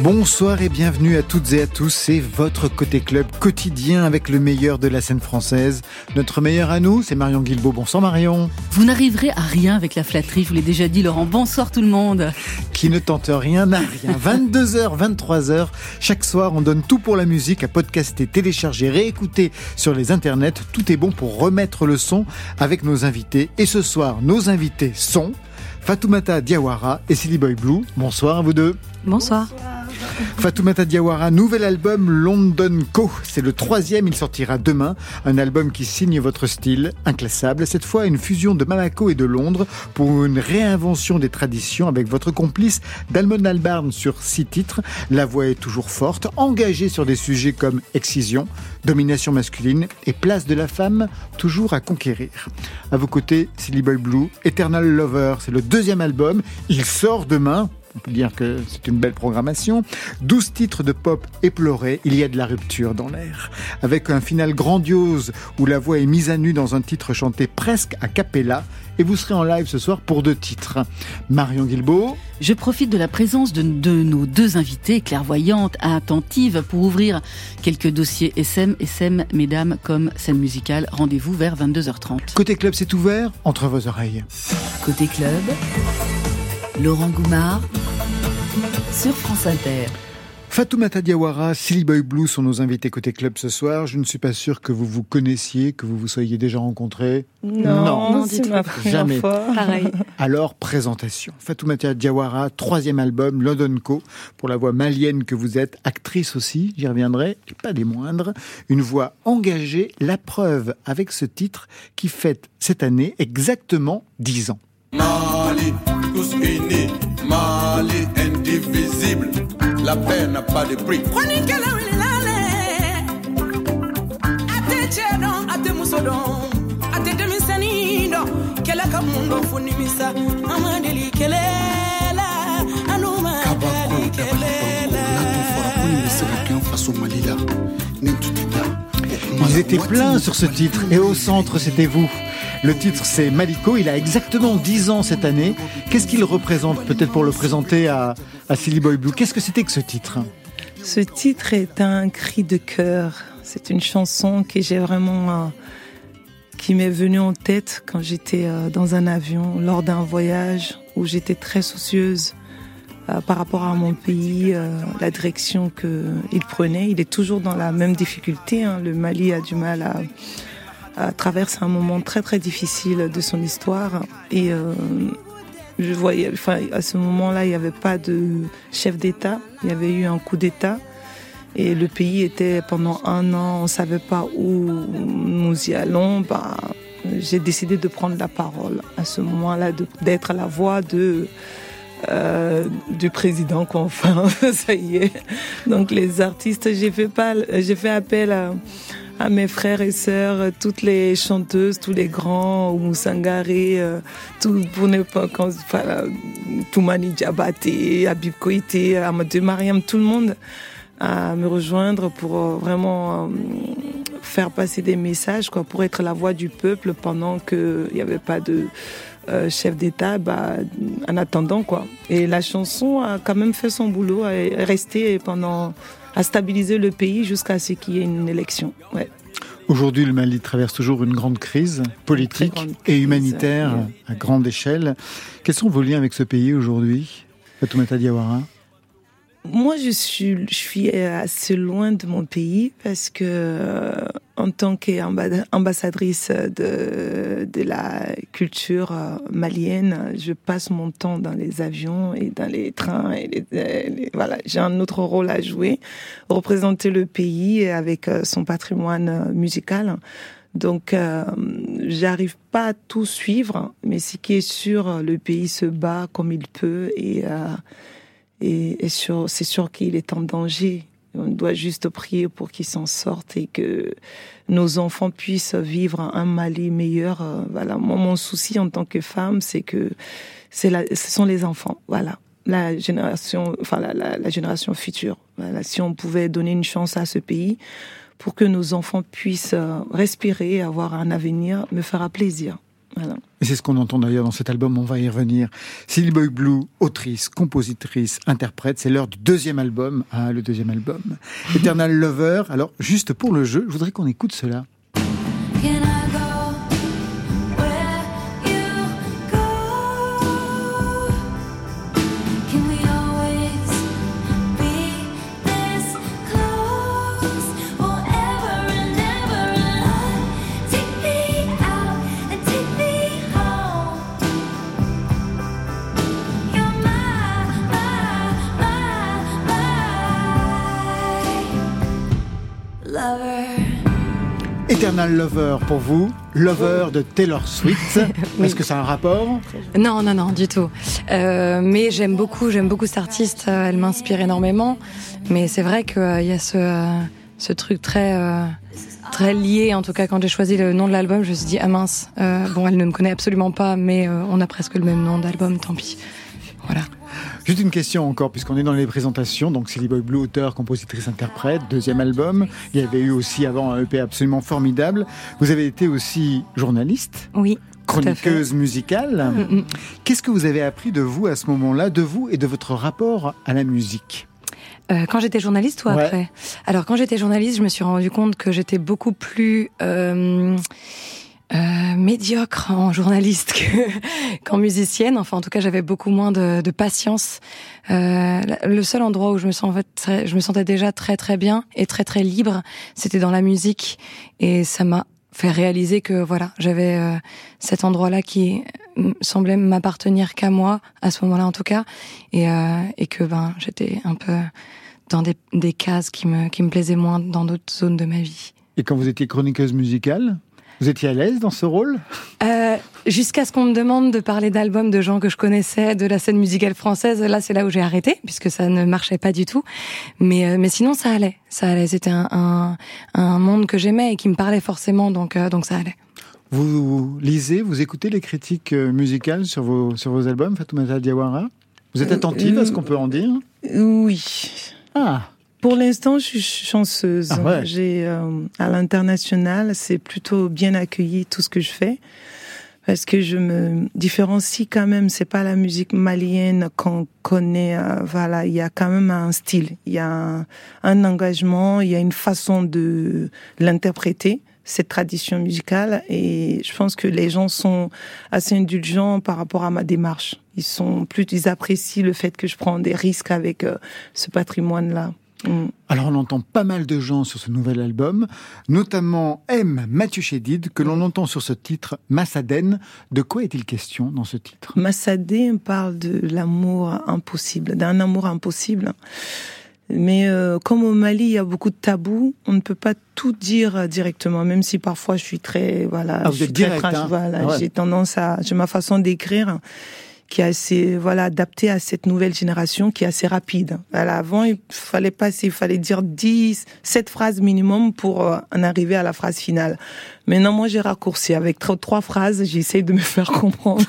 Bonsoir et bienvenue à toutes et à tous, c'est votre Côté Club quotidien avec le meilleur de la scène française. Notre meilleur à nous, c'est Marion Guilbault. Bonsoir Marion. Vous n'arriverez à rien avec la flatterie, je vous l'ai déjà dit Laurent. Bonsoir tout le monde. Qui ne tente rien n'a rien. 22h, 23h, chaque soir on donne tout pour la musique à podcaster, télécharger, réécouter sur les internets. Tout est bon pour remettre le son avec nos invités. Et ce soir, nos invités sont Fatoumata Diawara et Silly Boy Blue. Bonsoir à vous deux. Bonsoir. Fatoumata Diawara, nouvel album London Co. C'est le troisième, il sortira demain. Un album qui signe votre style, inclassable. Cette fois, une fusion de Mamako et de Londres pour une réinvention des traditions avec votre complice Dalmon Albarn sur six titres. La voix est toujours forte, engagée sur des sujets comme excision, domination masculine et place de la femme, toujours à conquérir. À vos côtés, Silly Boy Blue, Eternal Lover. C'est le deuxième album. Il sort demain on peut dire que c'est une belle programmation. 12 titres de pop éplorés, il y a de la rupture dans l'air. Avec un final grandiose où la voix est mise à nu dans un titre chanté presque a cappella. Et vous serez en live ce soir pour deux titres. Marion Guilbault. Je profite de la présence de, de nos deux invités, clairvoyantes, attentives, pour ouvrir quelques dossiers SM, SM, mesdames, comme scène musicale. Rendez-vous vers 22h30. Côté club, c'est ouvert entre vos oreilles. Côté club, Laurent Goumard sur France Inter. Fatoumata Diawara, Silly Boy Blue sont nos invités côté club ce soir. Je ne suis pas sûr que vous vous connaissiez, que vous vous soyez déjà rencontrés. Non, Non, c'est dites-moi. ma première Jamais. fois. Pareil. Alors, présentation. Fatoumata Diawara, troisième album, London Co. Pour la voix malienne que vous êtes, actrice aussi, j'y reviendrai, et pas des moindres. Une voix engagée, la preuve avec ce titre qui fête cette année exactement 10 ans. Mali, tous unis. Mali, indivisible. La paix n'a pas de prix. Ils étaient pleins sur ce titre et au centre, c'était vous. Le titre, c'est Maliko. Il a exactement 10 ans cette année. Qu'est-ce qu'il représente Peut-être pour le présenter à, à Silly Boy Blue? Qu'est-ce que c'était que ce titre? Ce titre est un cri de cœur. C'est une chanson j'ai vraiment, euh, qui m'est venue en tête quand j'étais euh, dans un avion lors d'un voyage où j'étais très soucieuse euh, par rapport à mon pays, la direction que il prenait. Il est toujours dans la même difficulté. hein. Le Mali a du mal à, à traverser un moment très très difficile de son histoire et euh, je voyais, enfin, à ce moment-là, il n'y avait pas de chef d'État. Il y avait eu un coup d'État. Et le pays était pendant un an, on ne savait pas où nous y allons. Bah, j'ai décidé de prendre la parole à ce moment-là, d'être la voix de, euh, du président. Enfin, ça y est. Donc, les artistes, j'ai fait, pas, j'ai fait appel à, à mes frères et sœurs, toutes les chanteuses, tous les grands, Moussangari, euh, tout pour ne pas quand voilà, Toumani Diabaté, Habib Koïté, Amadou Mariam, tout le monde à me rejoindre pour euh, vraiment euh, faire passer des messages, quoi, pour être la voix du peuple pendant qu'il n'y avait pas de euh, chef d'État, bah, en attendant, quoi. Et la chanson a quand même fait son boulot, est restée pendant, à stabiliser le pays jusqu'à ce qu'il y ait une élection. Ouais. Aujourd'hui, le Mali traverse toujours une grande crise politique grande et humanitaire oui. à grande échelle. Quels sont vos liens avec ce pays aujourd'hui Fatoumata Diawara? Moi, je suis, je suis assez loin de mon pays parce que, euh, en tant qu'ambassadrice de, de la culture euh, malienne, je passe mon temps dans les avions et dans les trains. Et les, les- voilà, j'ai un autre rôle à jouer, représenter le pays avec euh, son patrimoine euh, musical. Donc, euh, j'arrive pas à tout suivre, mais ce qui est sûr, le pays se bat comme il peut et euh, et, et c'est sûr qu'il est en danger. On doit juste prier pour qu'il s'en sorte et que nos enfants puissent vivre un Mali meilleur. Euh, Voilà, mon souci en tant que femme, c'est que la, ce sont les enfants. Voilà, la génération, enfin la, la- la génération future. Voilà, si on pouvait donner une chance à ce pays pour que nos enfants puissent euh, respirer, avoir un avenir, me fera plaisir. Voilà. Et c'est ce qu'on entend d'ailleurs dans cet album, on va y revenir. Silly Boy Blue, autrice, compositrice, interprète, c'est l'heure du deuxième album. Ah, le deuxième album. Eternal Lover. Alors, juste pour le jeu, je voudrais qu'on écoute cela. Lover pour vous, Lover de Taylor Swift. Est-ce que ça a un rapport? Non, non, non, du tout. Euh, mais j'aime beaucoup, j'aime beaucoup cette artiste. Euh, elle m'inspire énormément. Mais c'est vrai qu'il euh, y a ce, ce truc très, très lié. En tout cas, quand j'ai choisi le nom de l'album, je me suis dit ah mince. bon, elle ne me connaît absolument pas, mais on a presque le même nom d'album. Tant pis. Voilà. Juste une question encore, puisqu'on est dans les présentations. Donc, Silly Boy Blue, auteur, compositrice, interprète, deuxième album. Il y avait eu aussi avant un EP absolument formidable. Vous avez été aussi journaliste. Oui. Chroniqueuse musicale. Mm, mm. Qu'est-ce que vous avez appris de vous à ce moment-là, de vous et de votre rapport à la musique? Euh, quand j'étais journaliste ou après? Alors quand j'étais journaliste, je me suis rendu compte que j'étais beaucoup plus euh, euh, médiocre en journaliste qu'en musicienne. Enfin, en tout cas, j'avais beaucoup moins de, de patience. Euh, le seul endroit où je me, sens, très, je me sentais déjà très très bien et très très libre, c'était dans la musique. Et ça m'a fait réaliser que voilà, j'avais euh, cet endroit-là qui semblait m'appartenir qu'à moi à ce moment-là en tout cas, et, euh, et que ben j'étais un peu dans des, des cases qui me qui me plaisaient moins dans d'autres zones de ma vie. Et quand vous étiez chroniqueuse musicale, vous étiez à l'aise dans ce rôle? Euh, Jusqu'à ce qu'on me demande de parler d'albums de gens que je connaissais, de la scène musicale française. Là, c'est là où j'ai arrêté, puisque ça ne marchait pas du tout. Mais, euh, mais sinon, ça allait. Ça allait. C'était un, un, un, monde que j'aimais et qui me parlait forcément, donc, euh, donc ça allait. Vous lisez, vous écoutez les critiques euh, musicales sur vos, sur vos albums, Fatoumata Diawara? Vous êtes attentive à ce qu'on peut en dire? Oui. Ah pour l'instant, je suis chanceuse. Ah J'ai euh, à l'international, c'est plutôt bien accueilli tout ce que je fais parce que je me différencie quand même. C'est pas la musique malienne qu'on connaît. Euh, voilà, il y a quand même un style, il y a un, engagement, il y a une façon de l'interpréter cette tradition musicale et je pense que les gens sont assez indulgents par rapport à ma démarche. Ils sont plus, ils apprécient le fait que je prends des risques avec euh, ce patrimoine-là. Mm. Alors on entend pas mal de gens sur ce nouvel album, notamment M. Mathieu Chédid, que l'on entend sur ce titre, Massaden. De quoi est-il question dans ce titre? Massaden parle de l'amour impossible, d'un amour impossible. Mais euh, comme au Mali, il y a beaucoup de tabous, on ne peut pas tout dire directement, même si parfois je suis très voilà, ah, vous êtes direct, hein voilà, j'ai tendance à, j'ai ma façon d'écrire qui est assez voilà adapté à cette nouvelle génération qui est assez rapide. avant, il fallait pas, il fallait dire 10, 7 phrases minimum pour euh, en arriver à la phrase finale. Maintenant, moi, j'ai raccourci avec trois phrases, j'essaie de me faire comprendre.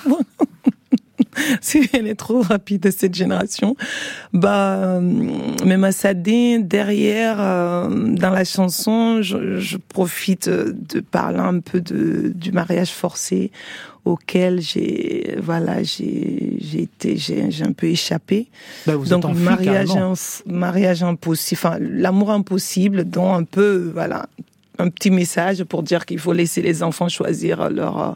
si elle est trop rapide cette génération. Bah, euh, mais Massadé, derrière, euh, dans la chanson, je, je, profite de parler un peu de, du mariage forcé auquel j'ai voilà j'ai j'ai été j'ai un peu échappé bah, donc mariage mariage impossible enfin l'amour impossible dont un peu voilà un petit message pour dire qu'il faut laisser les enfants choisir leur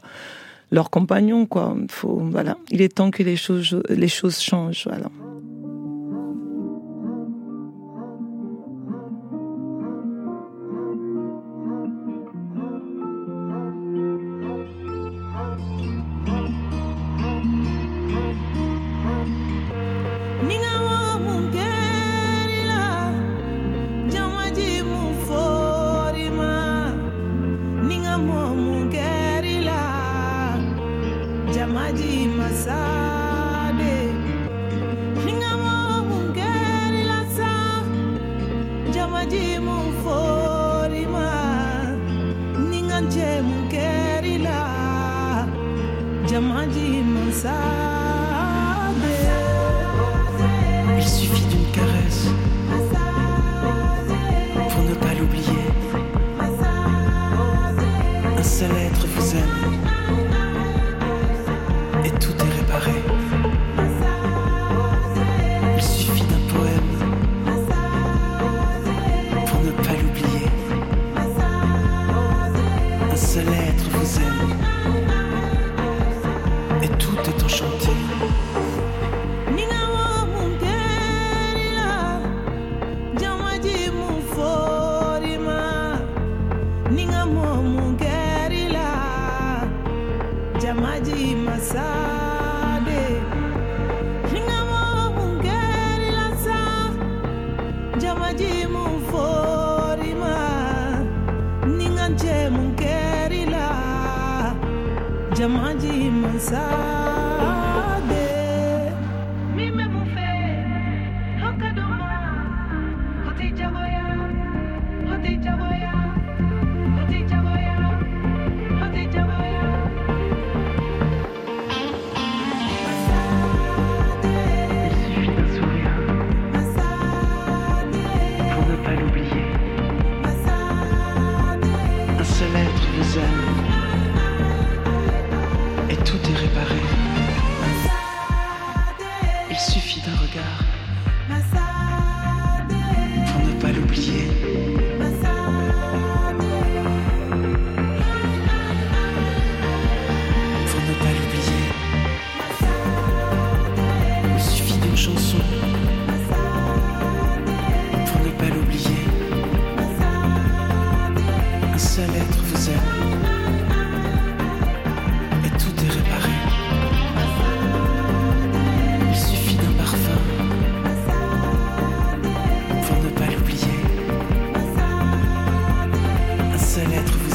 leur compagnon quoi. Faut voilà. Il est temps que les choses les choses changent voilà lettre vous aime.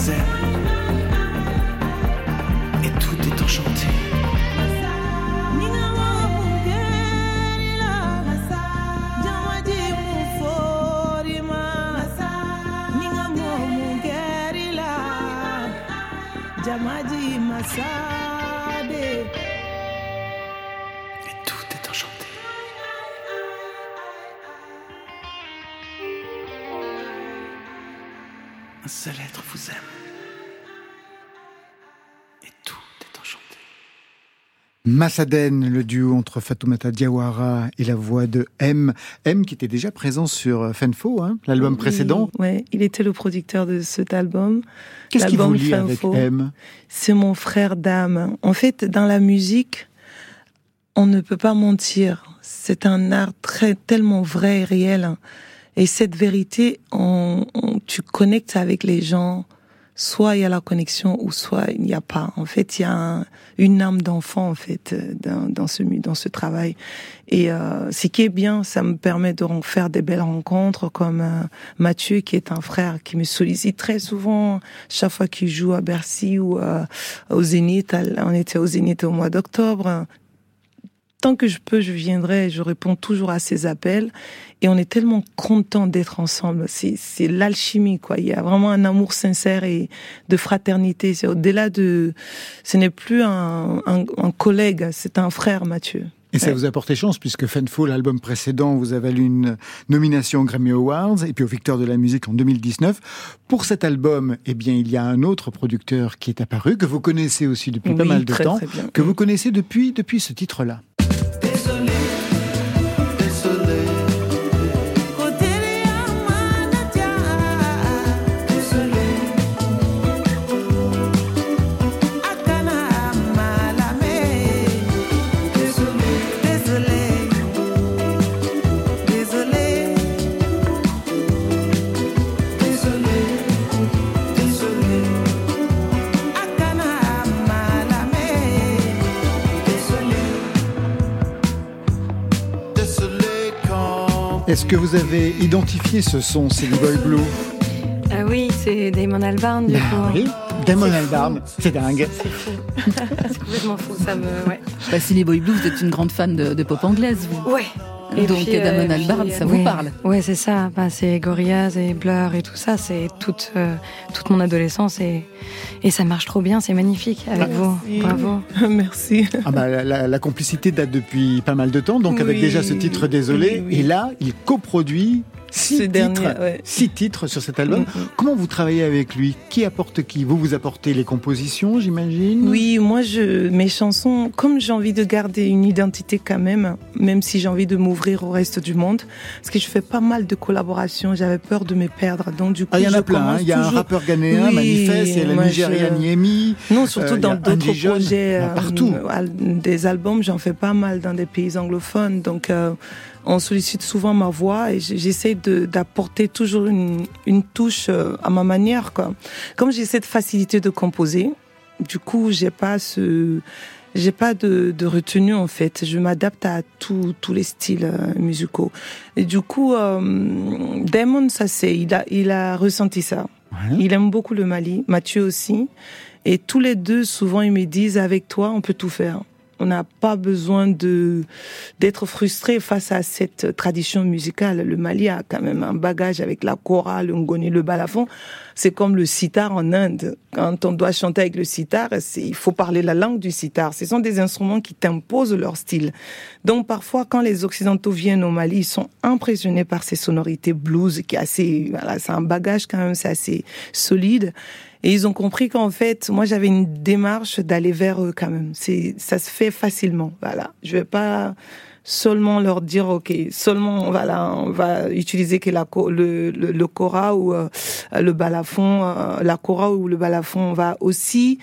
said Massaden, le duo entre Fatoumata Diawara et la voix de M. M qui était déjà présent sur Fenfo, hein, l'album précédent. Oui, il était le producteur de cet album. Qu'est-ce qui vous lie avec M? C'est mon frère d'âme. En fait, dans la musique, on ne peut pas mentir. C'est un art très tellement vrai et réel. Et cette vérité, on, tu connectes avec les gens soit il y a la connexion ou soit il n'y a pas. En fait, il y a une âme d'enfant en fait dans, dans, ce dans ce travail. Et euh, ce qui est bien, ça me permet de faire des belles rencontres comme euh, Mathieu qui est un frère qui me sollicite très souvent chaque fois qu'il joue à Bercy ou euh, au Zénith. On était au Zénith au mois d'octobre tant que je peux, je viendrai, je réponds toujours à ces appels. Et on est tellement content d'être ensemble. C'est l'alchimie, quoi. Il y a vraiment un amour sincère et de fraternité. C'est au-delà de, ce n'est plus un, un, un collègue, c'est un frère, Mathieu. Et ça vous a porté chance puisque Fanful, l'album précédent, vous avez eu une nomination aux Grammy Awards et puis au Victor de la musique en 2019. Pour cet album, eh bien, il y a un autre producteur qui est apparu que vous connaissez aussi depuis pas mal de temps, que vous connaissez depuis depuis ce titre-là. Est-ce que vous avez identifié ce son, c'est Boy Blue Ah oui, c'est Damon Albarn du bah coup. Oui, Damon Albarn, c'est dingue. C'est fou. c'est complètement fou, ça me. Ouais. Bah, Boy Blue, vous êtes une grande fan de, pop anglaise, vous Ouais. Et Donc Damon euh, Albarn, ça vous parle? Ouais, c'est ça. Bah, c'est Gorillaz et Blur et tout ça. C'est toute euh, toute mon adolescence et et ça marche trop bien. C'est magnifique avec vous. Bravo. Merci. Ah bah, la, complicité date depuis pas mal de temps. Donc avec déjà ce titre Désolé. Et là, il coproduit Six titres, six titres sur cet album. Mm-hmm. Comment vous travaillez avec lui? Qui apporte qui? Vous vous apportez les compositions, j'imagine? Oui, moi, je, mes chansons, comme j'ai envie de garder une identité quand même, même si j'ai envie de m'ouvrir au reste du monde, parce que je fais pas mal de collaborations, j'avais peur de me perdre. Donc du coup, ah, il y en a plein. Hein. Il y a un rappeur ghanéen, Manifeste, il y a la Nigériane Yemi. Non, surtout euh, dans d'autres projets, partout. Euh, des albums, j'en fais pas mal dans des pays anglophones. Donc euh, on sollicite souvent ma voix et j'essaie d'apporter toujours une, une, touche euh, à ma manière. Quoi. Comme j'ai cette facilité de composer, du coup, j'ai pas ce, j'ai pas de, de, retenue en fait. Je m'adapte à tous les styles euh, musicaux. Et du coup, euh, Damon, ça c'est, il a, il a ressenti ça. Il aime beaucoup le Mali, Mathieu aussi. Et tous les deux, souvent, ils me disent, avec toi, on peut tout faire. On n'a pas besoin de d'être frustré face à cette tradition musicale. Le Mali a quand même un bagage avec la kora, le ngoni, le balafon. C'est comme le sitar en Inde. Quand on doit chanter avec le sitar, il faut parler la langue du sitar. Ce sont des instruments qui t'imposent leur style. Donc parfois, quand les Occidentaux viennent au Mali, ils sont impressionnés par ces sonorités blues qui est assez, voilà, c'est un bagage quand même, c'est assez solide. Et ils ont compris qu'en fait, moi, j'avais une démarche d'aller vers eux quand même. C'est, ça se fait facilement. Voilà. Je vais pas seulement leur dire, OK, seulement, voilà, on va utiliser que la, le, le, le kora ou euh, le balafon, euh, la kora ou le balafon. On va aussi,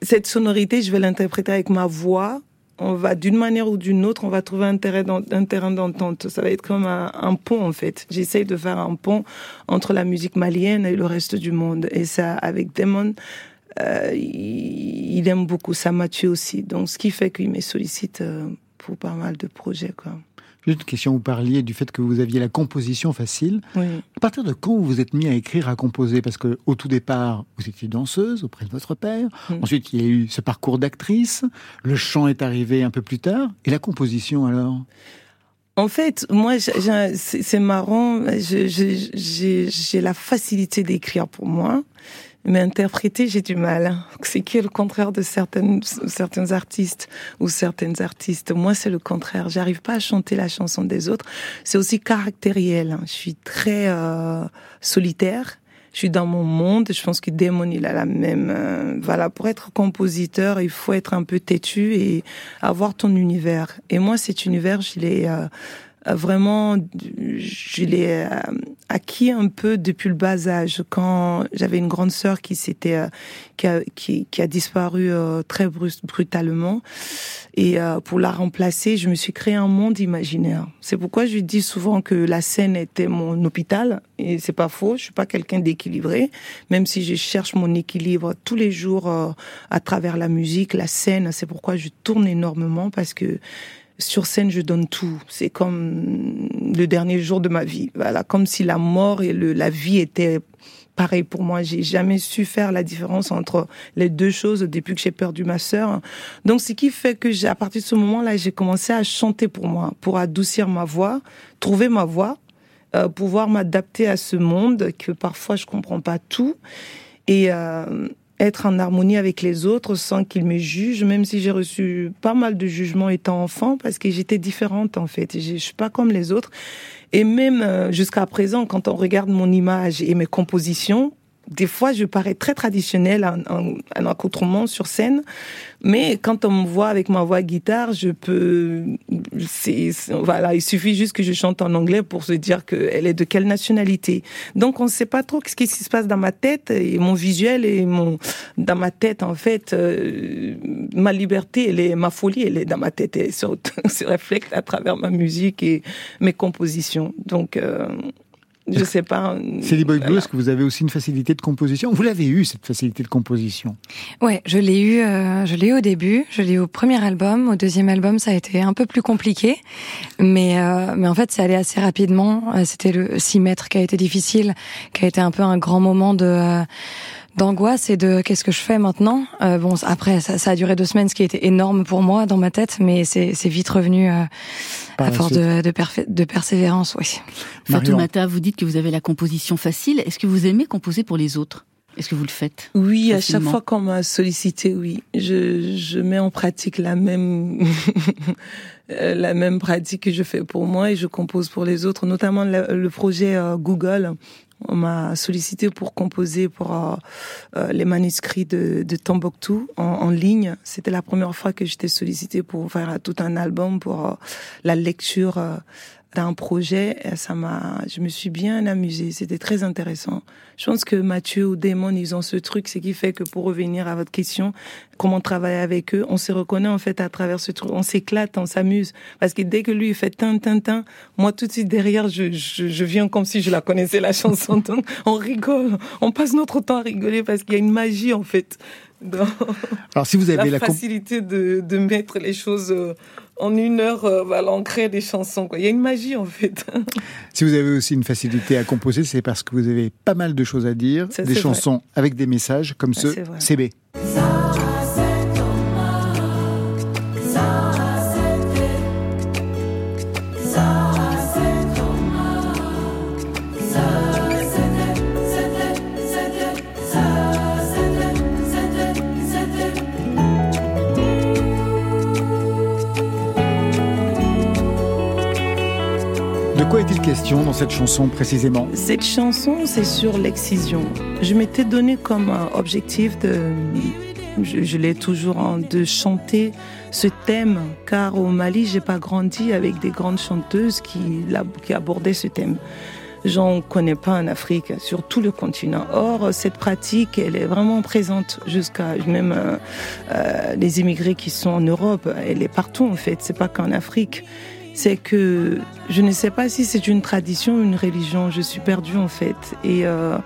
cette sonorité, je vais l'interpréter avec ma voix on va d'une manière ou d'une autre, on va trouver un terrain, d'entente. Ça va être comme un, pont en fait. J'essaye de faire un pont entre la musique malienne et le reste du monde. Et ça, avec Damon, euh, il, aime beaucoup ça, Mathieu aussi. Donc, ce qui fait qu'il me sollicite euh, pour pas mal de projets. Quoi. Juste une question, vous parliez du fait que vous aviez la composition facile. Oui. À partir de quand vous vous êtes mis à écrire, à composer? Parce que au tout départ, vous étiez danseuse auprès de votre père. Mm. Ensuite, il y a eu ce parcours d'actrice. Le chant est arrivé un peu plus tard. Et la composition alors? En fait, moi, c'est marrant. J'ai la facilité d'écrire pour moi. Mais interpréter, j'ai du mal. C'est qui est le contraire de certaines, certains artistes ou certaines artistes? Moi, c'est le contraire. J'arrive pas à chanter la chanson des autres. C'est aussi caractériel. Je suis très euh, solitaire. Je suis dans mon monde. Je pense que Damon, il a la même. Euh, voilà, pour être compositeur, il faut être un peu têtu et avoir ton univers. Et moi, cet univers, je l'ai euh, vraiment, je l'ai euh, acquis un peu depuis le bas âge. Quand j'avais une grande sœur qui s'était, euh, qui a, qui, a disparu euh, très brutalement, et pour la remplacer, je me suis créé un monde imaginaire. C'est pourquoi je dis souvent que la scène était mon hôpital, et c'est pas faux. Je suis pas quelqu'un d'équilibré, même si je cherche mon équilibre tous les jours à travers la musique, la scène. C'est pourquoi je tourne énormément parce que sur scène, je donne tout. C'est comme le dernier jour de ma vie. Voilà, comme si la mort et le, la vie étaient pareil pour moi. J'ai jamais su faire la différence entre les deux choses depuis que j'ai perdu ma sœur. Donc, ce qui fait que à partir de ce moment-là, j'ai commencé à chanter pour moi, pour adoucir ma voix, trouver ma voix, euh, pouvoir m'adapter à ce monde que parfois je comprends pas tout. Et, euh, être en harmonie avec les autres sans qu'ils me jugent, même si j'ai reçu pas mal de jugements étant enfant, parce que j'étais différente en fait. Je suis pas comme les autres. Et même euh, jusqu'à présent, quand on regarde mon image et mes compositions, des fois, je parais très traditionnelle en, en, accoutrement sur scène, mais quand on me voit avec ma voix guitare, je peux, c'est, voilà, il suffit juste que je chante en anglais pour se dire qu'elle est de quelle nationalité. Donc, on ne sait pas trop ce qui se passe dans ma tête et mon visuel et mon, dans ma tête, en fait, euh, ma liberté, elle est, ma folie, elle est dans ma tête et se, se reflète à travers ma musique et mes compositions. Donc, euh, je sais pas. Céline Boy Blue, est-ce que vous avez aussi une facilité de composition Vous l'avez eu cette facilité de composition Ouais, je l'ai eu. Euh, je l'ai eu au début. Je l'ai eu au premier album. Au deuxième album, ça a été un peu plus compliqué, mais euh, mais en fait, c'est allé assez rapidement. Euh, c'était le 6 mètres qui a été difficile, qui a été un peu un grand moment de euh, d'angoisse et de qu'est-ce que je fais maintenant. Euh, bon, après, ça, ça, a duré deux semaines, ce qui était énorme pour moi dans ma tête, mais c'est vite revenu euh, à force de, de, de, persévérance. Oui. Fatoumata, vous dites que vous avez la composition facile. Est-ce que vous aimez composer pour les autres? Est-ce que vous le faites Oui, à chaque fois qu'on m'a sollicité, oui. Je, je mets en pratique la même la même pratique que je fais pour moi et je compose pour les autres, notamment le, projet euh, Google on m'a sollicité pour composer pour euh, euh, les manuscrits de, de Tombouctou en, ligne. C'était la première fois que j'étais sollicité pour faire tout un album pour euh, la lecture d'un projet. Et ça m'a, je me suis bien amusée. C'était très intéressant. Je pense que Mathieu ou Damon, ils ont ce truc, ce qui fait que pour revenir à votre question, comment travailler avec eux, on se reconnaît en fait à travers ce truc. On s'éclate, on s'amuse. Parce que dès que lui, il fait tin, tin, tin, moi tout de suite derrière, je, je, je viens comme si je la connaissais la chanson. Donc on rigole. On passe notre temps à rigoler parce qu'il y a une magie en fait Alors si vous avez la, facilité de, de, mettre les choses euh, en une heure, euh, voilà, on crée des chansons. Quoi. Il y a une magie en fait. si vous avez aussi une facilité à composer, c'est parce que vous avez pas mal de choses à dire, des chansons avec des messages comme ce CB. Dans cette chanson précisément Cette chanson, c'est sur l'excision. Je m'étais donné comme objectif de, je, l'ai toujours, de chanter ce thème, car au Mali, j'ai pas grandi avec des grandes chanteuses qui, qui abordaient ce thème. J'en connais pas en Afrique, sur tout le continent. Or, cette pratique, elle est vraiment présente jusqu'à même euh, euh, les immigrés qui sont en Europe. Elle est partout en fait. C'est pas qu'en Afrique c'est que je ne sais pas si c'est une tradition ou une religion. Je suis perdue en fait. Et, euh,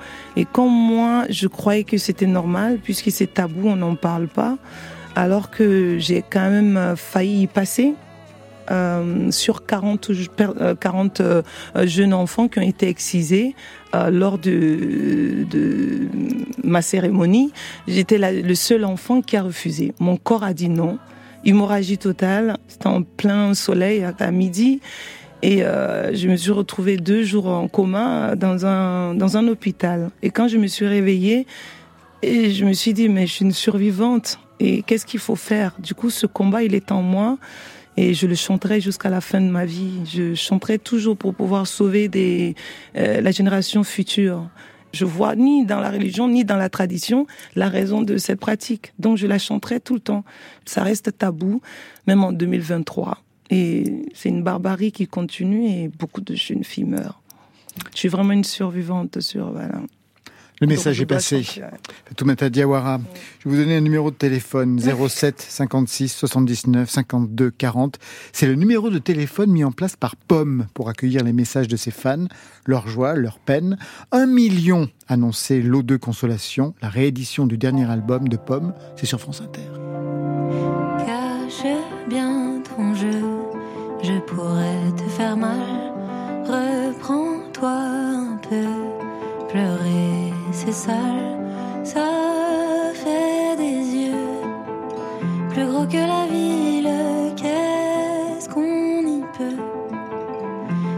comme moi, je croyais que c'était normal, puisque c'est tabou, on n'en parle pas, alors que j'ai quand même euh, failli y passer. Euh, sur 40, 40 euh, jeunes enfants qui ont été excisés lors de, ma cérémonie. J'étais le seul enfant qui a refusé. Mon corps a dit non hémorragie totale. C'était en plein soleil à, midi. Et euh, je me suis retrouvée deux jours en coma dans un, dans un hôpital. Et quand je me suis réveillée, et je me suis dit, mais je suis une survivante. Et qu'est-ce qu'il faut faire? Du coup, ce combat, il est en moi. Et je le chanterai jusqu'à la fin de ma vie. Je chanterai toujours pour pouvoir sauver des, euh, la génération future. Je vois ni dans la religion ni dans la tradition la raison de cette pratique. Donc je la chanterai tout le temps. Ça reste tabou, même en 2023. Et c'est une barbarie qui continue et beaucoup de jeunes filles meurent. Je suis vraiment une survivante sur voilà, le message est passé. Fatoumata Diawara, je vais vous donner un numéro de téléphone 07 56 79 52 40. C'est le numéro de téléphone mis en place par Pomme pour accueillir les messages de ses fans, leur joie, leur peine. Un million annoncé l'eau de consolation, la réédition du dernier album de Pomme, c'est sur France Inter. Cache bien ton jeu, je pourrais te faire mal. Reprends-toi un peu, pleurer c'est sale, ça fait des yeux plus gros que la ville. Qu'est-ce qu'on y peut?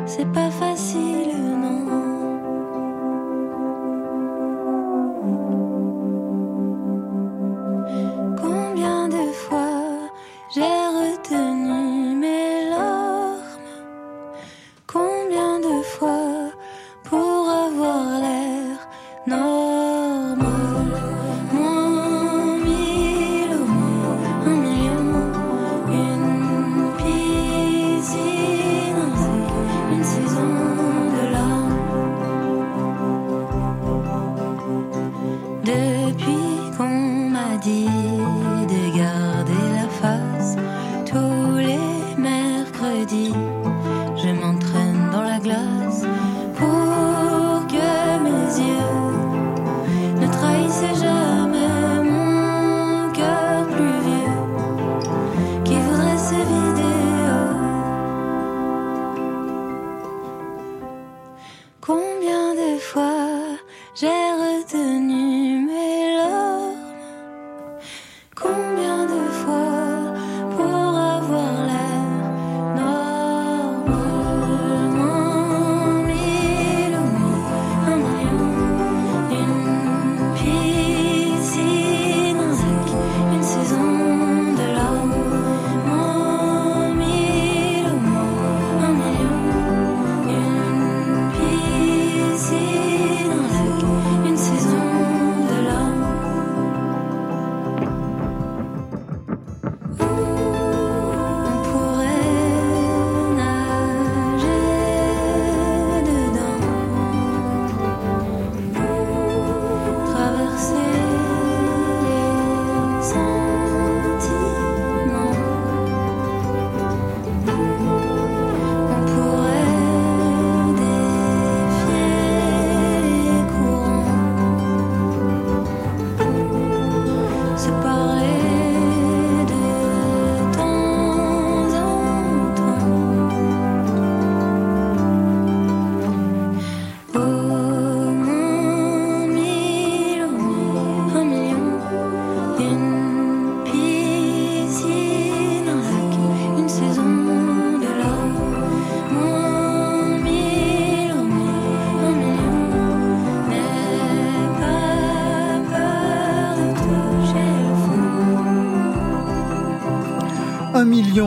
C'est pas facile, non. Combien de fois j'ai une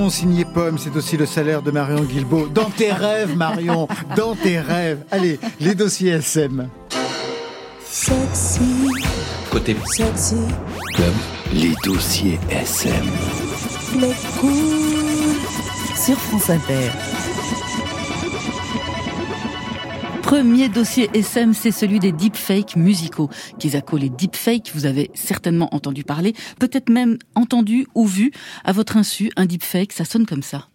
millions signé Pomme, c'est aussi le salaire de Marion Guilbault. Dans tes rêves, Marion, dans tes rêves. Allez, les dossiers SM. Sexy. Côté Sexy. club, les dossiers SM. Les cool. Sur France Inter. Premier dossier SM, c'est celui des deepfakes musicaux. Kizako, les deepfakes, vous avez certainement entendu parler, peut-être même entendu ou vu. À votre insu, un deepfake, ça sonne comme ça.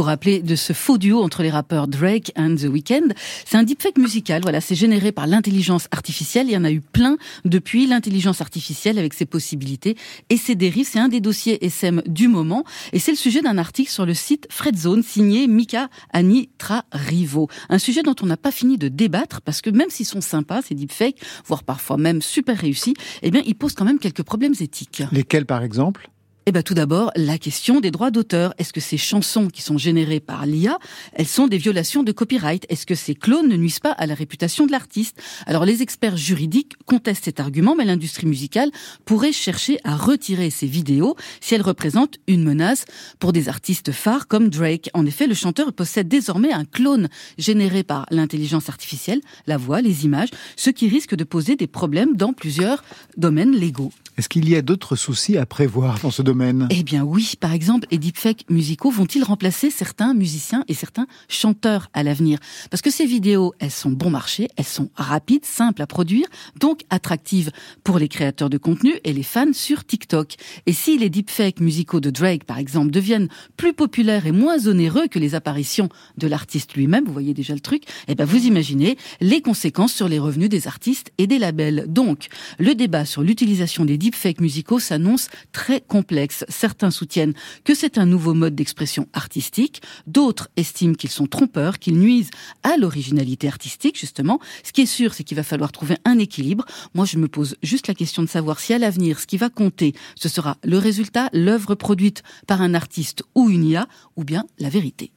Vous rappelez de ce faux duo entre les rappeurs Drake and The Weeknd C'est un deepfake musical, voilà, c'est généré par l'intelligence artificielle. Il y en a eu plein depuis l'intelligence artificielle avec ses possibilités et ses dérives. C'est un des dossiers SM du moment et c'est le sujet d'un article sur le site Fredzone signé Mika Anitra Rivo. Un sujet dont on n'a pas fini de débattre parce que même s'ils sont sympas, ces deepfakes, voire parfois même super réussis, eh bien, ils posent quand même quelques problèmes éthiques. Lesquels, par exemple? Eh ben tout d'abord, la question des droits d'auteur. Est-ce que ces chansons qui sont générées par l'IA, elles sont des violations de copyright? Est-ce que ces clones ne nuisent pas à la réputation de l'artiste? Alors les experts juridiques contestent cet argument, mais l'industrie musicale pourrait chercher à retirer ces vidéos si elles représentent une menace pour des artistes phares comme Drake. En effet, le chanteur possède désormais un clone généré par l'intelligence artificielle, la voix, les images, ce qui risque de poser des problèmes dans plusieurs domaines légaux. Est-ce qu'il y a d'autres soucis à prévoir dans ce domaine? Eh bien oui, par exemple, les deepfakes musicaux vont-ils remplacer certains musiciens et certains chanteurs à l'avenir? Parce que ces vidéos, elles sont bon marché, elles sont rapides, simples à produire, donc attractives pour les créateurs de contenu et les fans sur TikTok. Et si les deepfakes musicaux de Drake, par exemple, deviennent plus populaires et moins onéreux que les apparitions de l'artiste lui-même, vous voyez déjà le truc, eh ben vous imaginez les conséquences sur les revenus des artistes et des labels. Donc, le débat sur l'utilisation des deepfakes musicaux s'annonce très complexe. Certains soutiennent que c'est un nouveau mode d'expression artistique, d'autres estiment qu'ils sont trompeurs, qu'ils nuisent à l'originalité artistique, justement. Ce qui est sûr, c'est qu'il va falloir trouver un équilibre. Moi, je me pose juste la question de savoir si à l'avenir, ce qui va compter, ce sera le résultat, l'œuvre produite par un artiste ou une IA, ou bien la vérité.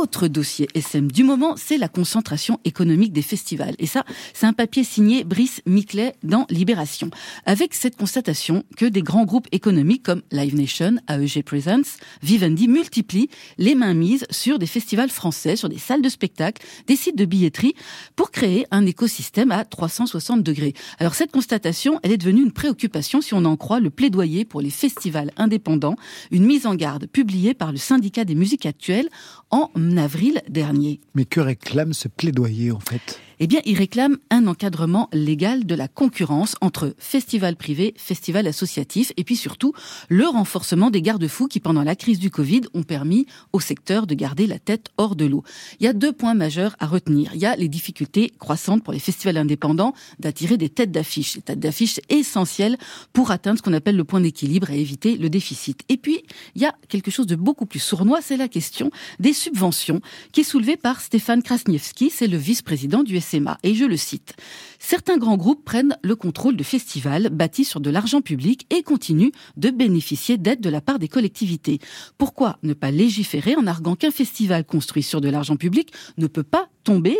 Autre dossier SM du moment, c'est la concentration économique des festivals. Et ça, c'est un papier signé Brice Miclet dans Libération. Avec cette constatation que des grands groupes économiques comme Live Nation, AEG Presents, Vivendi multiplient les mains mises sur des festivals français, sur des salles de spectacle, des sites de billetterie, pour créer un écosystème à 360 degrés. Alors cette constatation, elle est devenue une préoccupation si on en croit le plaidoyer pour les festivals indépendants, une mise en garde publiée par le syndicat des musiques actuelles en Mais que réclame ce plaidoyer en fait? Eh bien, il réclame un encadrement légal de la concurrence entre festivals privés, festivals associatifs, et puis surtout le renforcement des garde-fous qui, pendant la crise du Covid, ont permis au secteur de garder la tête hors de l'eau. Il y a deux points majeurs à retenir. Il y a les difficultés croissantes pour les festivals indépendants d'attirer des têtes d'affiche. Les têtes d'affiche essentielles pour atteindre ce qu'on appelle le point d'équilibre et éviter le déficit. Et puis, il y a quelque chose de beaucoup plus sournois, c'est la question des subventions qui est soulevée par Stéphane Krasniewski, c'est le vice-président du Et je le cite. Certains grands groupes prennent le contrôle de festivals bâtis sur de l'argent public et continuent de bénéficier d'aides de la part des collectivités. Pourquoi ne pas légiférer en arguant qu'un festival construit sur de l'argent public ne peut pas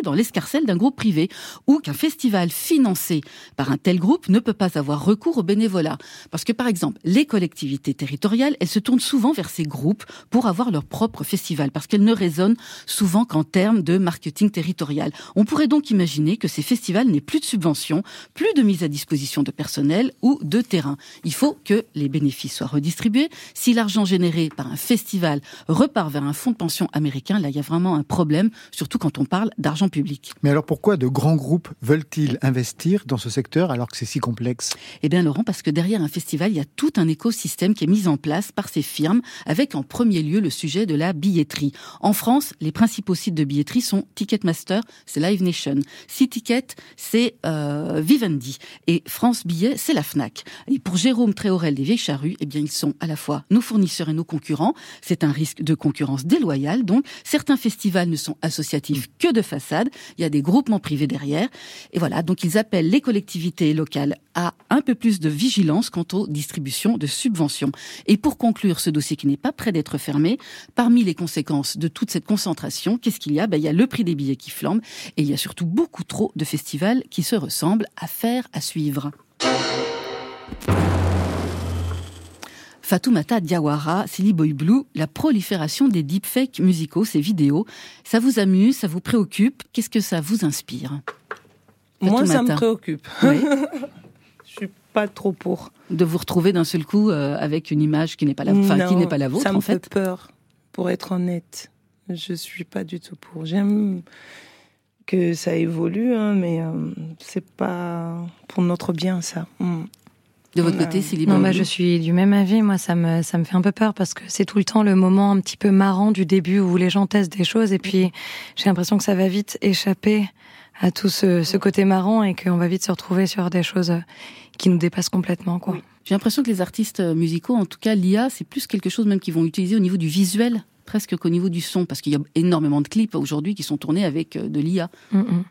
dans l'escarcelle d'un groupe privé ou qu'un festival financé par un tel groupe ne peut pas avoir recours au bénévolat. Parce que par exemple, les collectivités territoriales, elles se tournent souvent vers ces groupes pour avoir leur propre festival parce qu'elles ne raisonnent souvent qu'en termes de marketing territorial. On pourrait donc imaginer que ces festivals n'aient plus de subventions, plus de mise à disposition de personnel ou de terrain. Il faut que les bénéfices soient redistribués. Si l'argent généré par un festival repart vers un fonds de pension américain, là il y a vraiment un problème, surtout quand on parle d'argent public. Mais alors pourquoi de grands groupes veulent-ils investir dans ce secteur alors que c'est si complexe? Eh bien Laurent, parce que derrière un festival, il y a tout un écosystème qui est mis en place par ces firmes, avec en premier lieu le sujet de la billetterie. En France, les principaux sites de billetterie sont Ticketmaster, c'est Live Nation. Ticket, c'est euh, Vivendi. Et France Billet, c'est la FNAC. Et pour Jérôme Tréorel des Vieilles Charrues, eh bien, ils sont à la fois nos fournisseurs et nos concurrents. C'est un risque de concurrence déloyale. Donc, certains festivals ne sont associatifs que de façade. Il y a des groupements privés derrière. Et voilà. Donc, ils appellent les collectivités locales à un peu plus de vigilance quant aux distributions de subventions. Et pour conclure ce dossier qui n'est pas prêt d'être fermé, parmi les conséquences de toute cette concentration, qu'est-ce qu'il y a? Ben, Il y a le prix des billets qui flambe et il y a surtout beaucoup trop de festivals qui se ressemblent à faire, à suivre. Fatoumata Diawara, Silly Boy Blue, la prolifération des deepfakes musicaux, ces vidéos, ça vous amuse, ça vous préoccupe Qu'est-ce que ça vous inspire Moi, ça me préoccupe. Oui. Je suis pas trop pour. De vous retrouver d'un seul coup euh, avec une image qui n'est pas la, enfin, qui n'est pas la vôtre. Ça me en fait peur, pour être honnête. Je suis pas du tout pour. J'aime que ça évolue, hein, mais euh, c'est pas pour notre bien ça. Mm. De votre côté, Sylvie Non, bah, je suis du même avis. Moi, ça me, ça me fait un peu peur parce que c'est tout le temps le moment un petit peu marrant du début où les gens testent des choses et puis j'ai l'impression que ça va vite échapper à tout ce, ce côté marrant et qu'on va vite se retrouver sur des choses qui nous dépassent complètement, quoi. J'ai l'impression que les artistes musicaux, en tout cas l'IA, c'est plus quelque chose même qu'ils vont utiliser au niveau du visuel presque qu'au niveau du son, parce qu'il y a énormément de clips aujourd'hui qui sont tournés avec euh, de l'IA. Mm -hmm.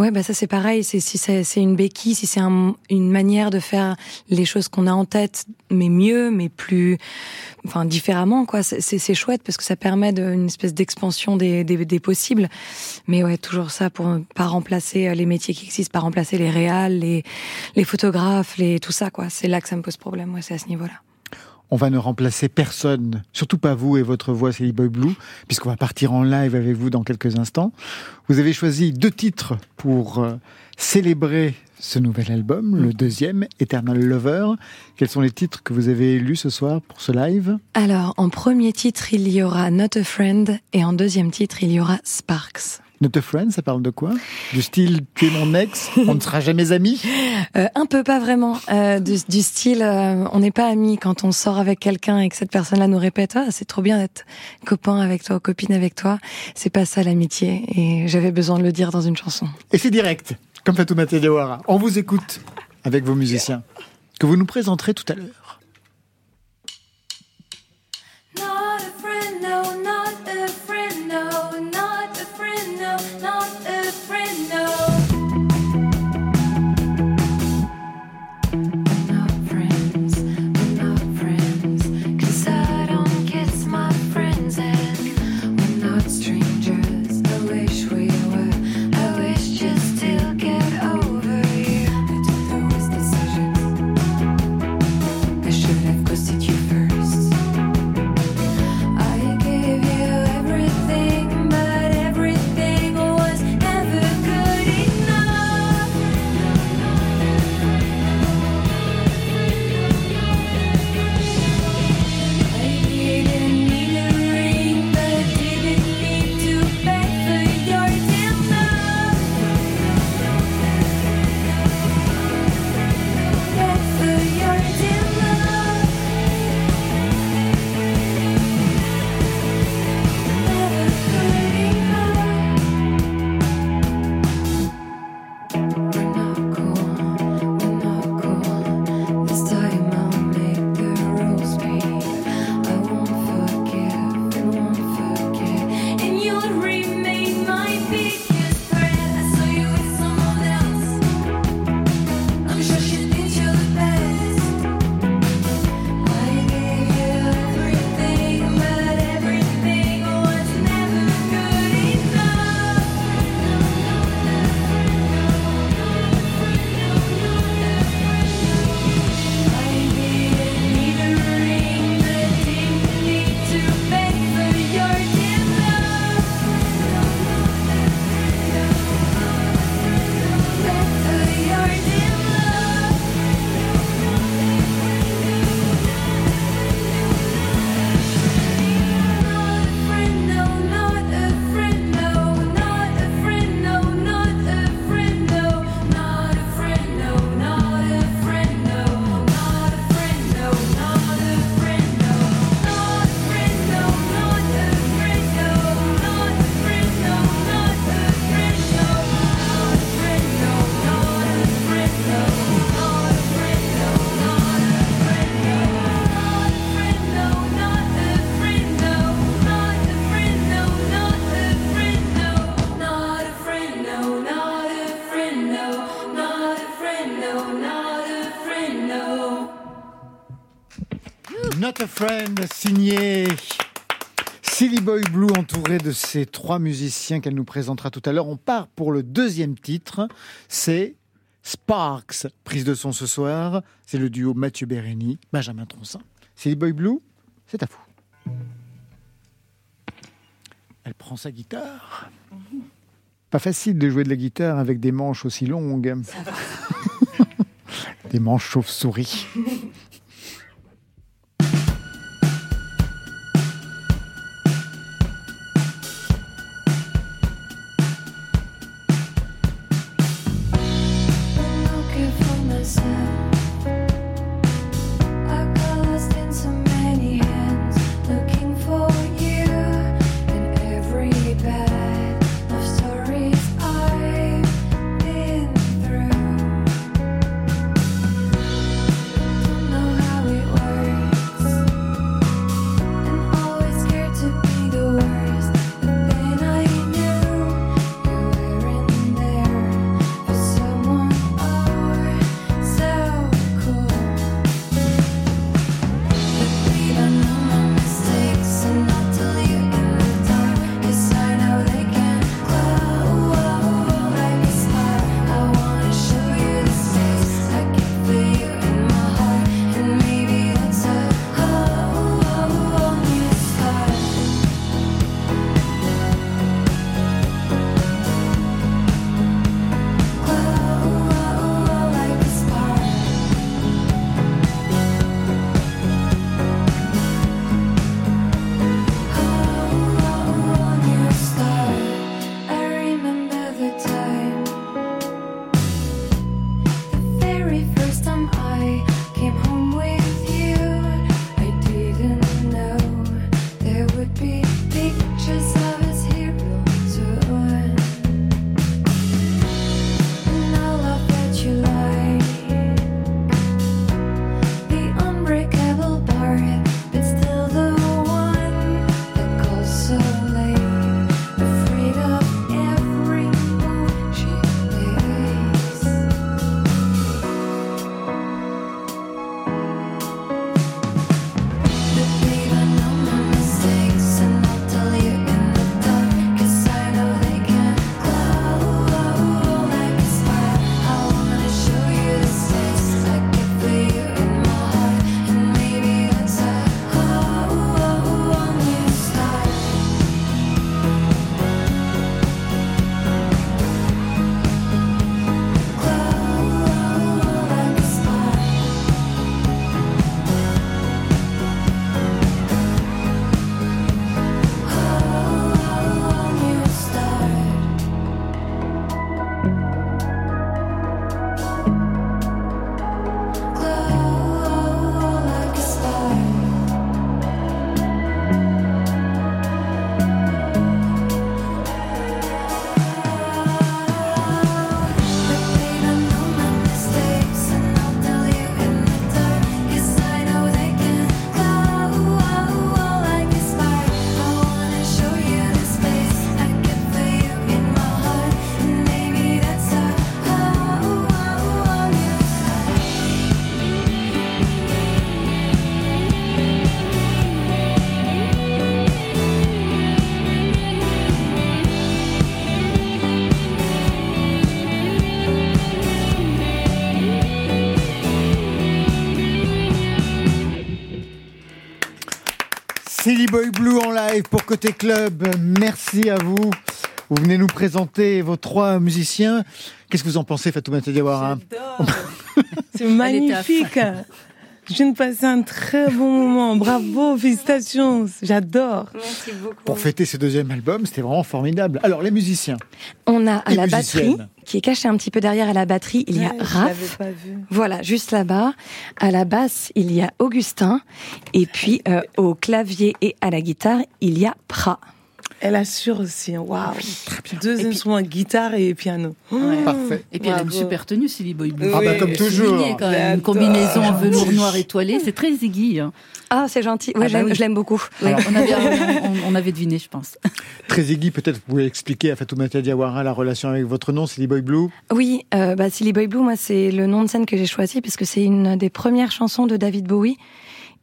Ouais, bah ça c'est pareil. C'est si c'est une béquille, si c'est un, une manière de faire les choses qu'on a en tête, mais mieux, mais plus, enfin différemment quoi. C'est chouette parce que ça permet de, une espèce d'expansion des, des, des, possibles. Mais ouais, toujours ça pour pas remplacer euh, les métiers qui existent, pas remplacer les réals, les les photographes, les tout ça quoi. C'est là que ça me pose problème. Ouais, c'est à ce niveau-là on va ne remplacer personne, surtout pas vous et votre voix Silly Boy Blue, puisqu'on va partir en live avec vous dans quelques instants. Vous avez choisi deux titres pour euh, célébrer ce nouvel album, le deuxième, Eternal Lover. Quels sont les titres que vous avez lus ce soir pour ce live? Alors, en premier titre, il y aura Not a Friend, et en deuxième titre, il y aura Sparks. Not a friend, ça parle de quoi? Du style tu es mon ex, on ne sera jamais amis? Euh, Un peu, pas vraiment. Euh, du, du, style euh, on n'est pas amis quand on sort avec quelqu'un et que cette personne-là nous répète ah, c'est trop bien d'être copain avec toi, copine avec toi. C'est pas ça l'amitié et j'avais besoin de le dire dans une chanson. Et c'est direct, comme Fatoumata Diawara. On vous écoute avec vos musiciens que vous nous présenterez tout à l'heure. Not a Friend, signé Silly Boy Blue, entouré de ces trois musiciens qu'elle nous présentera tout à l'heure. On part pour le deuxième titre, c'est Sparks. Prise de son ce soir, c'est le duo Mathieu Bérény, Benjamin Troncin. Silly Boy Blue, c'est à vous. Elle prend sa guitare. Pas facile de jouer de la guitare avec des manches aussi longues. des manches chauve-souris. Blue en live pour Côté Club. Merci à vous. Vous venez nous présenter vos trois musiciens. Qu'est-ce que vous en pensez, Fatoumata Diawara? C'est magnifique. Je viens de passer un très bon moment. Bravo, félicitations. J'adore. Merci beaucoup. Pour fêter ce deuxième album, c'était vraiment formidable. Alors, les musiciens. On a à Les la batterie, qui est caché un petit peu derrière à la batterie, il y a Ouais, je Raph. pas vu. Voilà, juste là-bas. À la basse, il y a Augustin. Et puis, euh, au clavier et à la guitare, il y a Pra. Elle assure aussi. hein. Waouh. Deux instruments, guitare et piano. Parfait. Et puis elle a une super tenue, Silly Boy Blue. Ah bah, comme toujours. quand même. Une combinaison en velours noir étoilé, c'est très Ziggy. hein. Ah, c'est gentil. Ouais, Ah bah oui. je l'aime beaucoup. Ouais, on, avait, on, on avait deviné, je pense. Très aiguë, peut-être vous pouvez expliquer à Fatoumata Diawara la relation avec votre nom, Silly Boy Blue? Oui, euh, bah, Silly Boy Blue, moi, c'est le nom de scène que j'ai choisi parce que c'est une des premières chansons de David Bowie.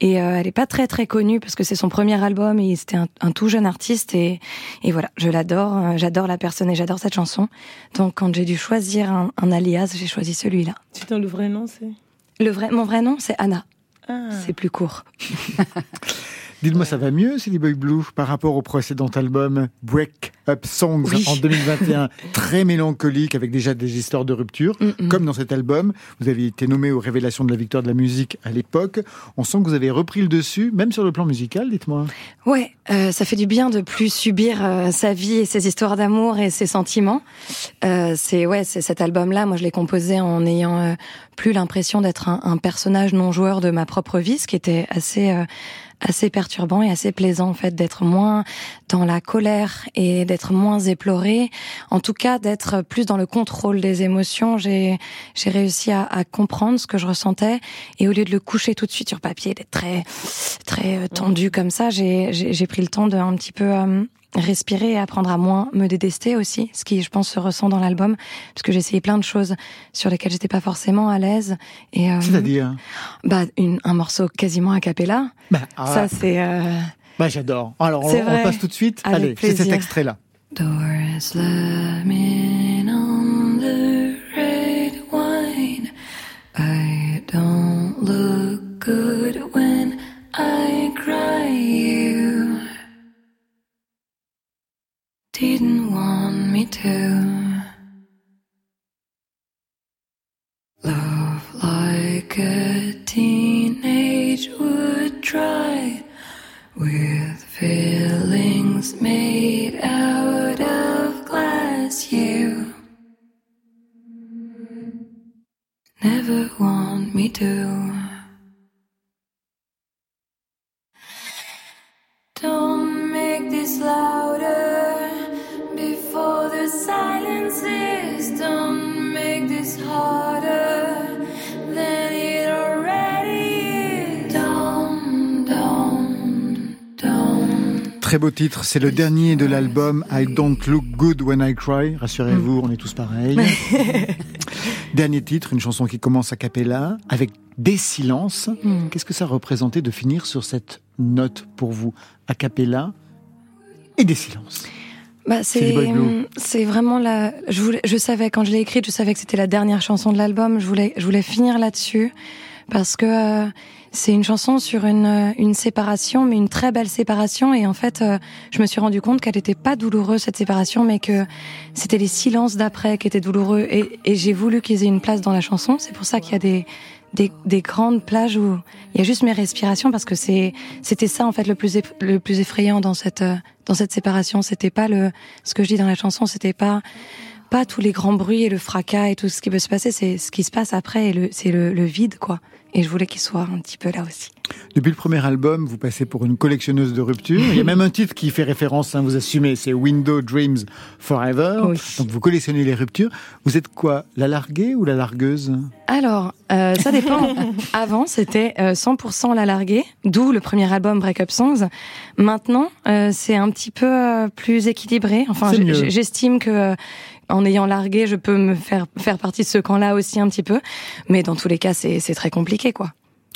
Et euh, elle est pas très très connue parce que c'est son premier album et c'était un, un, tout jeune artiste et, et voilà, je l'adore, euh, j'adore la personne et j'adore cette chanson. Donc quand j'ai dû choisir un, un alias, j'ai choisi celui-là. Putain, le vrai nom c'est? Le vrai, mon vrai nom c'est Anna. Ah. C'est plus court. Dites-moi, ça va mieux, Silly Boy Blue, par rapport au précédent album Break Up Songs Oui. en 2021, très mélancolique, avec déjà des histoires de rupture, Mm-mm. comme dans cet album. Vous avez été nommé aux révélations de la victoire de la musique à l'époque. On sent que vous avez repris le dessus, même sur le plan musical, dites-moi. Ouais, euh, ça fait du bien de plus subir euh, sa vie et ses histoires d'amour et ses sentiments. Euh, c'est ouais, c'est cet album-là. Moi, je l'ai composé en ayant euh, plus l'impression d'être un, un personnage non joueur de ma propre vie, ce qui était assez assez perturbant et assez plaisant en fait d'être moins dans la colère et d'être moins éploré. En tout cas, d'être plus dans le contrôle des émotions. J'ai j'ai réussi à, à comprendre ce que je ressentais et au lieu de le coucher tout de suite sur papier, d'être très très euh, tendu comme ça, j'ai j'ai j'ai pris le temps de un petit peu euh, respirer et apprendre à moins me détester aussi, ce qui je pense se ressent dans l'album parce que j'ai essayé plein de choses sur lesquelles j'étais pas forcément à l'aise et euh, C'est-à-dire bah une, un morceau quasiment a cappella. bah, ah, Ça c'est euh, bah, J'adore. Alors, on, passe tout de suite. Avec Allez, c'est cet on the red wine. I don't look good when I cry. Didn't want me to. Love like a teenage would try with feelings made out of glass. You never want me to. Très beau titre, c'est le dernier de l'album I Don't Look Good When I Cry. Rassurez-vous, on est tous pareils. dernier titre, une chanson qui commence à cappella, avec des silences. Mm. Qu'est-ce que ça représentait de finir sur cette note pour vous A cappella et des silences? Bah, Silly c'est vraiment la je voulais je savais quand je l'ai écrite je savais que c'était la dernière chanson de l'album je voulais je voulais finir là-dessus parce que euh, c'est une chanson sur une euh, une séparation mais une très belle séparation. Et en fait euh, je me suis rendu compte qu'elle était pas douloureuse cette séparation mais que c'était les silences d'après qui étaient douloureux. Et, j'ai voulu qu'ils aient une place dans la chanson. C'est pour ça qu'il y a des des, des grandes plages où il y a juste mes respirations parce que c'est c'était ça en fait le plus le plus effrayant dans cette euh, dans cette séparation. C'était pas le ce que je dis dans la chanson c'était pas pas tous les grands bruits et le fracas et tout ce qui peut se passer. C'est ce qui se passe après et le c'est le, le vide quoi et je voulais qu'il soit un petit peu là aussi Depuis le premier album, vous passez pour une collectionneuse de ruptures. Il y a même un titre qui fait référence, hein, vous assumez, c'est Window Dreams Forever. Oui. Donc vous collectionnez les ruptures. Vous êtes quoi La larguée ou la largueuse? Alors, euh, ça dépend. Avant, c'était euh, 100% la larguée, d'où le premier album Break Up Songs. Maintenant, euh, c'est un petit peu euh, plus équilibré. Enfin, j'estime que euh, en ayant largué, je peux me faire faire partie de ce camp-là aussi un petit peu. Mais dans tous les cas, c'est c'est très compliqué, quoi.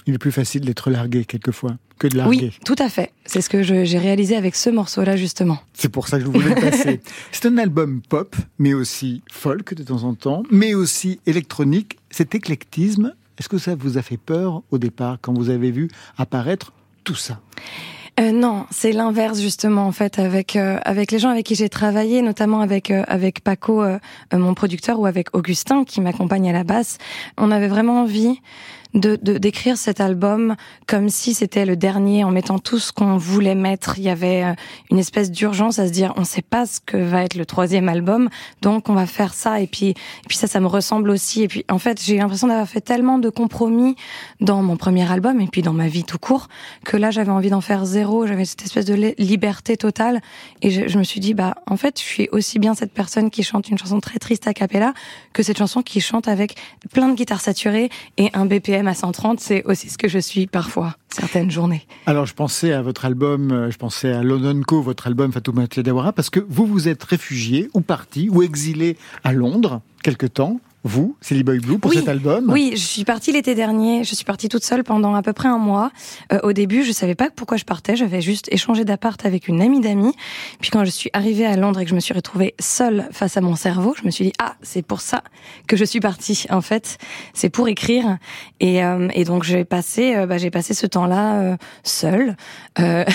Il est plus facile d'être largué quelquefois que de larguer. Oui, tout à fait. C'est ce que j'ai réalisé avec ce morceau-là, justement. C'est pour ça que je voulais le passer. C'est un album pop, mais aussi folk de temps en temps, mais aussi électronique. Cet éclectisme, est-ce que ça vous a fait peur au départ quand vous avez vu apparaître tout ça? Euh, non, c'est l'inverse justement en fait avec euh, avec les gens avec qui j'ai travaillé, notamment avec euh, avec Paco, euh, euh, mon producteur, ou avec Augustin qui m'accompagne à la basse. On avait vraiment envie de d'écrire cet album comme si c'était le dernier, en mettant tout ce qu'on voulait mettre. Il y avait euh, une espèce d'urgence à se dire, on sait pas ce que va être le troisième album, donc on va faire ça. Et puis et puis ça, ça me ressemble aussi. Et puis en fait, j'ai l'impression d'avoir fait tellement de compromis dans mon premier album et puis dans ma vie tout court que là j'avais envie d'en faire zéro, j'avais cette espèce de li- liberté totale et je, je me suis dit bah en fait je suis aussi bien cette personne qui chante une chanson très triste a cappella que cette chanson qui chante avec plein de guitares saturées et un BPM à 130, c'est aussi ce que je suis parfois certaines journées. Alors je pensais à votre album, euh, je pensais à London votre album Fatoumata Diawara, parce que vous vous êtes réfugié ou parti ou exilé à Londres quelque temps vous, Silly Boy Blue, pour oui, cet album. Oui, je suis partie l'été dernier. Je suis partie toute seule pendant à peu près un mois. Euh, au début, je savais pas pourquoi je partais. J'avais juste échangé d'appart avec une amie d'amis. Puis quand je suis arrivée à Londres et que je me suis retrouvée seule face à mon cerveau, je me suis dit ah c'est pour ça que je suis partie. En fait, c'est pour écrire. Et, euh, et donc j'ai passé euh, bah, j'ai passé ce temps-là seule à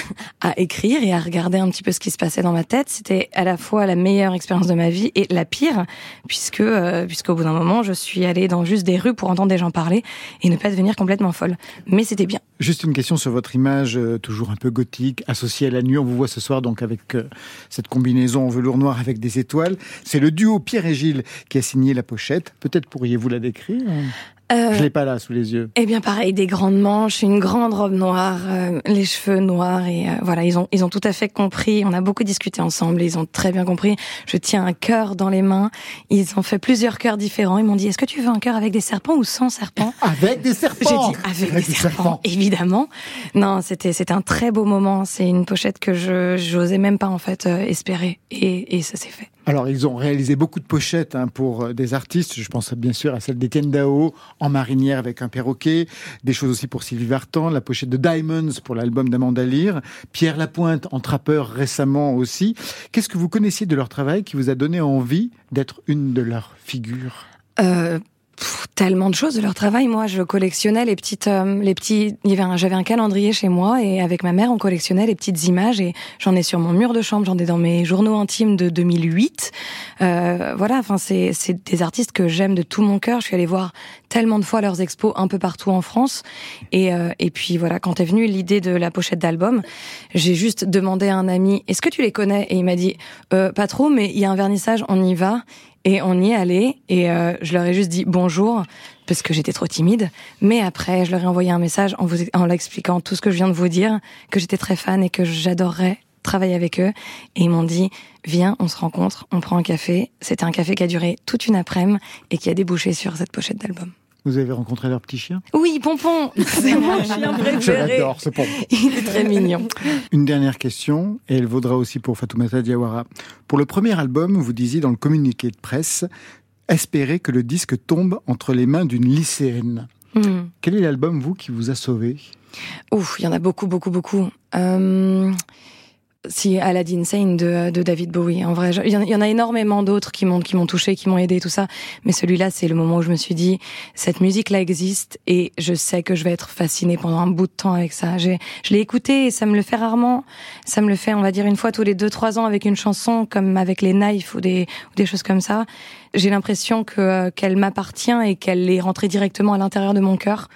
écrire et à regarder un petit peu ce qui se passait dans ma tête. C'était à la fois la meilleure expérience de ma vie et la pire, puisque puisqu'au bout d'un moment, je suis allée dans juste des rues pour entendre des gens parler et ne pas devenir complètement folle. Mais c'était bien. Juste une question sur votre image, euh, toujours un peu gothique, associée à la nuit. On vous voit ce soir donc avec euh, cette combinaison en velours noir avec des étoiles. C'est le duo Pierre et Gilles qui a signé la pochette. Peut-être pourriez-vous la décrire? Euh, Je l'ai pas là sous les yeux. Eh bien, pareil, des grandes manches, une grande robe noire, euh, les cheveux noirs et euh, voilà, ils ont ils ont tout à fait compris. On a beaucoup discuté ensemble, ils ont très bien compris. Je tiens un cœur dans les mains. Ils ont fait plusieurs cœurs différents. Ils m'ont dit Est-ce que tu veux un cœur avec des serpents ou sans serpents? Avec des serpents. J'ai dit avec, des, serpents, évidemment. Non, c'était c'était un très beau moment. C'est une pochette que je j'osais même pas en fait euh, espérer et et ça s'est fait. Alors, ils ont réalisé beaucoup de pochettes hein, pour euh, des artistes. Je pense bien sûr à celle d'Étienne Dao, en marinière avec un perroquet. Des choses aussi pour Sylvie Vartan, la pochette de Diamonds pour l'album d'Amanda Lear. Pierre Lapointe en trappeur récemment aussi. Qu'est-ce que vous connaissiez de leur travail qui vous a donné envie d'être une de leurs figures? Euh, tellement de choses de leur travail. Moi, je collectionnais les petites, euh, les petits. J'avais un calendrier chez moi et avec ma mère, on collectionnait les petites images et j'en ai sur mon mur de chambre, j'en ai dans mes journaux intimes de 2008. Euh, voilà, enfin, c'est c'est des artistes que j'aime de tout mon cœur. Je suis allée voir tellement de fois leurs expos un peu partout en France et euh, et puis voilà, quand est venue l'idée de la pochette d'album, j'ai juste demandé à un ami, est-ce que tu les connais? Et il m'a dit, euh, pas trop, mais il y a un vernissage, on y va. Et on y est allé et euh, je leur ai juste dit bonjour parce que j'étais trop timide. Mais après, je leur ai envoyé un message en vous en leur expliquant tout ce que je viens de vous dire, que j'étais très fan et que j'adorerais travailler avec eux. Et ils m'ont dit viens, on se rencontre, on prend un café. C'était un café qui a duré toute une après-midi et qui a débouché sur cette pochette d'album. Vous avez rencontré leur petit chien? Oui, Pompon, c'est mon chien Je préféré. l'adore, ce pompon. Il est très mignon. Une dernière question, et elle vaudra aussi pour Fatoumata Diawara. Pour le premier album, vous disiez dans le communiqué de presse espérer que le disque tombe entre les mains d'une lycéenne. Hmm. Quel est l'album, vous, qui vous a sauvé? Ouf, il y en a beaucoup, beaucoup, beaucoup. Euh, si Aladdin Sane de, de David Bowie. En vrai, je- il y en a- il y en a énormément d'autres qui m'ont qui m'ont touché, qui m'ont aidé, tout ça. Mais celui-là, c'est le moment où je me suis dit, cette musique-là existe et je sais que je vais être fascinée pendant un bout de temps avec ça. J'ai, je l'ai écouté et ça me le fait rarement. Ça me le fait, on va dire, une fois tous les deux, trois ans avec une chanson comme avec les Knives ou des, ou des choses comme ça. J'ai l'impression que euh, qu'elle m'appartient et qu'elle est rentrée directement à l'intérieur de mon cœur.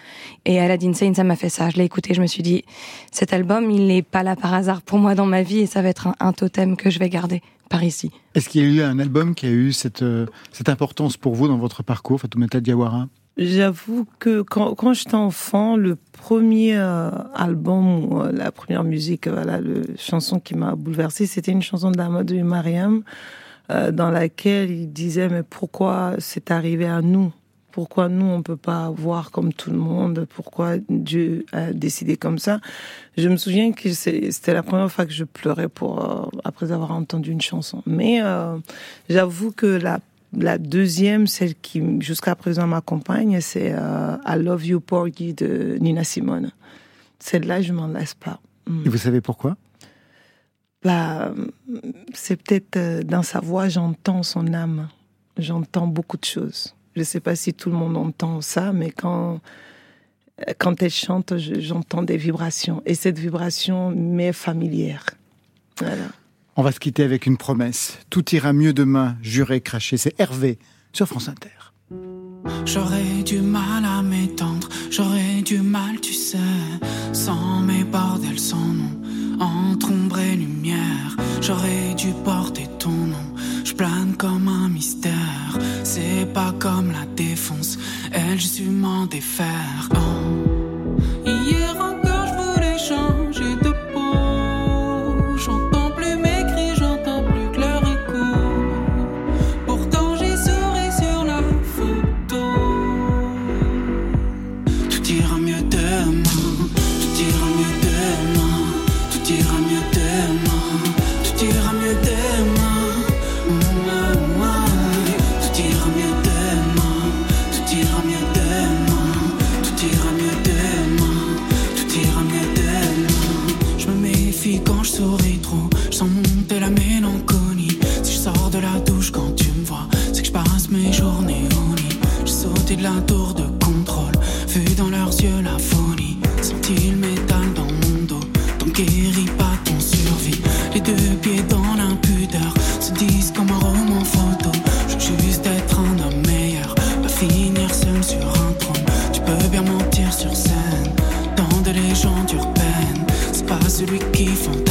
Et Aladdin Sane, ça m'a fait ça. Je l'ai écouté, je me suis dit, cet album, il n'est pas là par hasard pour moi dans ma vie et ça va être un, un totem que je vais garder par ici. Est-ce qu'il y a eu un album qui a eu cette, euh, cette importance pour vous dans votre parcours, Fatoumata Diawara? J'avoue que quand, quand j'étais enfant, le premier euh, album, ou, euh, la première musique, euh, voilà, le chanson qui m'a bouleversée, c'était une chanson d'Amadou et Mariam, euh, dans laquelle il disait mais pourquoi c'est arrivé à nous? Pourquoi nous on peut pas voir comme tout le monde? Pourquoi Dieu a décidé comme ça? Je me souviens que c'était la première fois que je pleurais pour euh, après avoir entendu une chanson. Mais euh, j'avoue que la deuxième, celle qui jusqu'à présent m'accompagne, c'est I Love You Porgy de Nina Simone. Celle-là, je m'en laisse pas. Mm. Et vous savez pourquoi? Bah, c'est peut-être euh, dans sa voix, j'entends son âme. J'entends beaucoup de choses. Je sais pas si tout le monde entend ça, mais quand quand elle chante, je- j'entends des vibrations. Et cette vibration m'est familière. Voilà. On va se quitter avec une promesse. Tout ira mieux demain, juré, craché. C'est Hervé sur France Inter. J'aurais du mal à m'étendre, j'aurais du mal, tu sais, sans mes bordels, sans nom, entre ombre et lumière. J'aurais dû porter ton nom, je plane comme un mystère. C'est pas comme la défonce, elle, je m'en défaire. Oh. L'impudeur se disent comme un roman photo. Je juste être un homme meilleur, pas finir seul sur un trône. Tu peux bien mentir sur scène, dans de légendes urbaines. C'est pas celui qui fantasme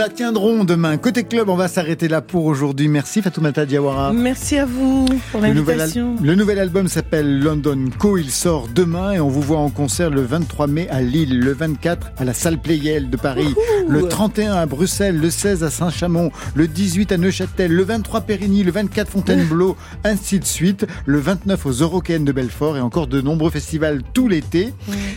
la tiendrons demain. Côté club, on va s'arrêter là pour aujourd'hui. Merci Fatoumata Diawara. Merci à vous pour Le l'invitation. le nouvel album s'appelle London Co. Il sort demain et on vous voit en concert le 23 mai à Lille, le 24 à la salle Playel de Paris, le 31 à Bruxelles, le 16 à Saint-Chamond, le 18 à Neuchâtel, le 23 Périgny, le 24 Fontainebleau, ainsi de suite, le 29 aux Eurocaines de Belfort et encore de nombreux festivals tout l'été.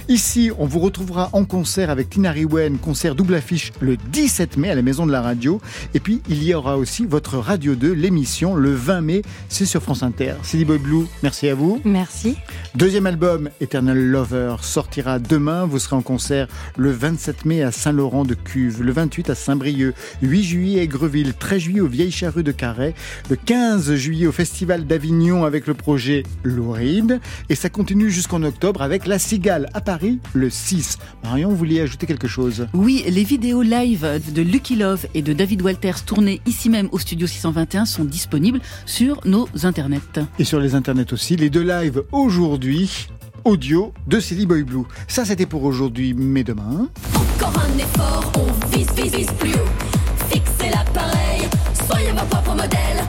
Ici, on vous retrouvera en concert avec Tina Riwen, concert double affiche le 17 mai à la Maison de la Radio. Et puis, il y aura aussi votre Radio 2, l'émission, le 20 mai, c'est sur France Inter. Silly Boy Blue, merci à vous. Merci. Deuxième album, Eternal Lover, sortira demain. Vous serez en concert le 27 mai à Saint-Laurent de Cuve, le 28 à Saint-Brieuc, 8 juillet à Aigreville, 13 juillet aux Vieilles Charrues de Carhaix, le 15 juillet au Festival d'Avignon avec le projet Louride. Et ça continue jusqu'en octobre avec La Cigale à Paris le 6. Marion, vous vouliez ajouter quelque chose? Oui, les vidéos live de Lucky Love et de David Walters tournées ici même au studio 621 sont disponibles sur nos internets. Et sur les internets aussi, les deux lives aujourd'hui, audio de Silly Boy Blue. Ça, c'était pour aujourd'hui, mais demain... Encore un effort, on vise, vise, vise plus haut. Fixez l'appareil, soyez vos propres modèles.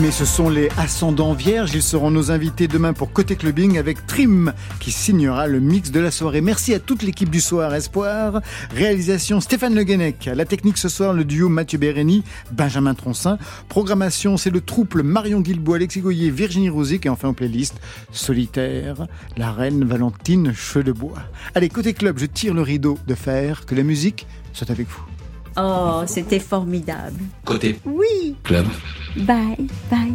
Mais ce sont les ascendants vierges. Ils seront nos invités demain pour Côté Clubbing avec Trim qui signera le mix de la soirée. Merci à toute l'équipe du Soir Espoir. Réalisation Stéphane Le Guenec. La technique ce soir, le duo Mathieu Bérény, Benjamin Troncin. Programmation, c'est le trouble Marion Guilbault, Alexis Goyer, Virginie Rosic et enfin en playlist Solitaire, la reine Valentine Cheveux de Bois. Allez, Côté Club, je tire le rideau de fer. Que la musique soit avec vous. Oh, c'était formidable. Côté Oui. club. Bye, bye.